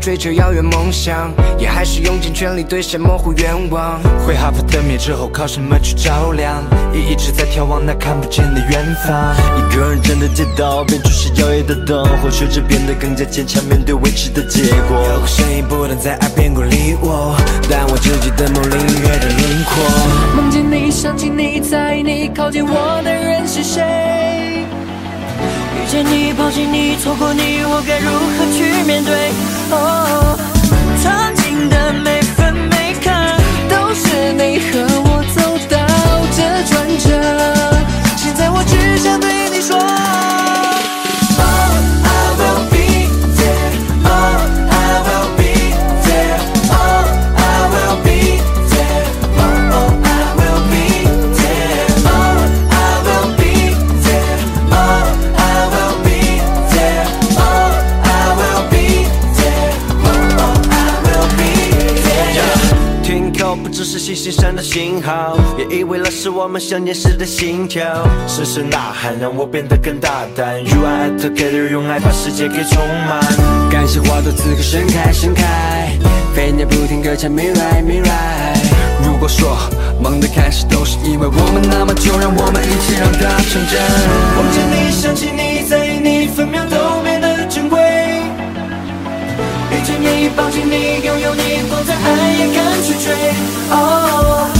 追求遥远梦想，也还是用尽全力兑现模糊愿望。会哈佛的灭之后，靠什么去照亮？也一直在眺望那看不见的远方。一个人站在街道边，注视摇曳的灯火，学着变得更加坚强，面对未知的结果。有个声音不断在耳边鼓励我，但我自己的梦领略着轮廓。梦见你，想起你，在意你，靠近我的人是谁？见你，抱紧你，错过你，我该如何去面对？哦，曾经的美只是星星上的信号，也意味了是我们相见时的心跳。声声呐喊让我变得更大胆，You are together，用爱把世界给充满。感谢花朵此刻盛开盛开，飞鸟不停歌唱 Mirai Mirai。如果说梦的开始都是因为我们，那么就让我们一起让它成真。抱紧你，拥有你，不再爱也敢去追。Oh，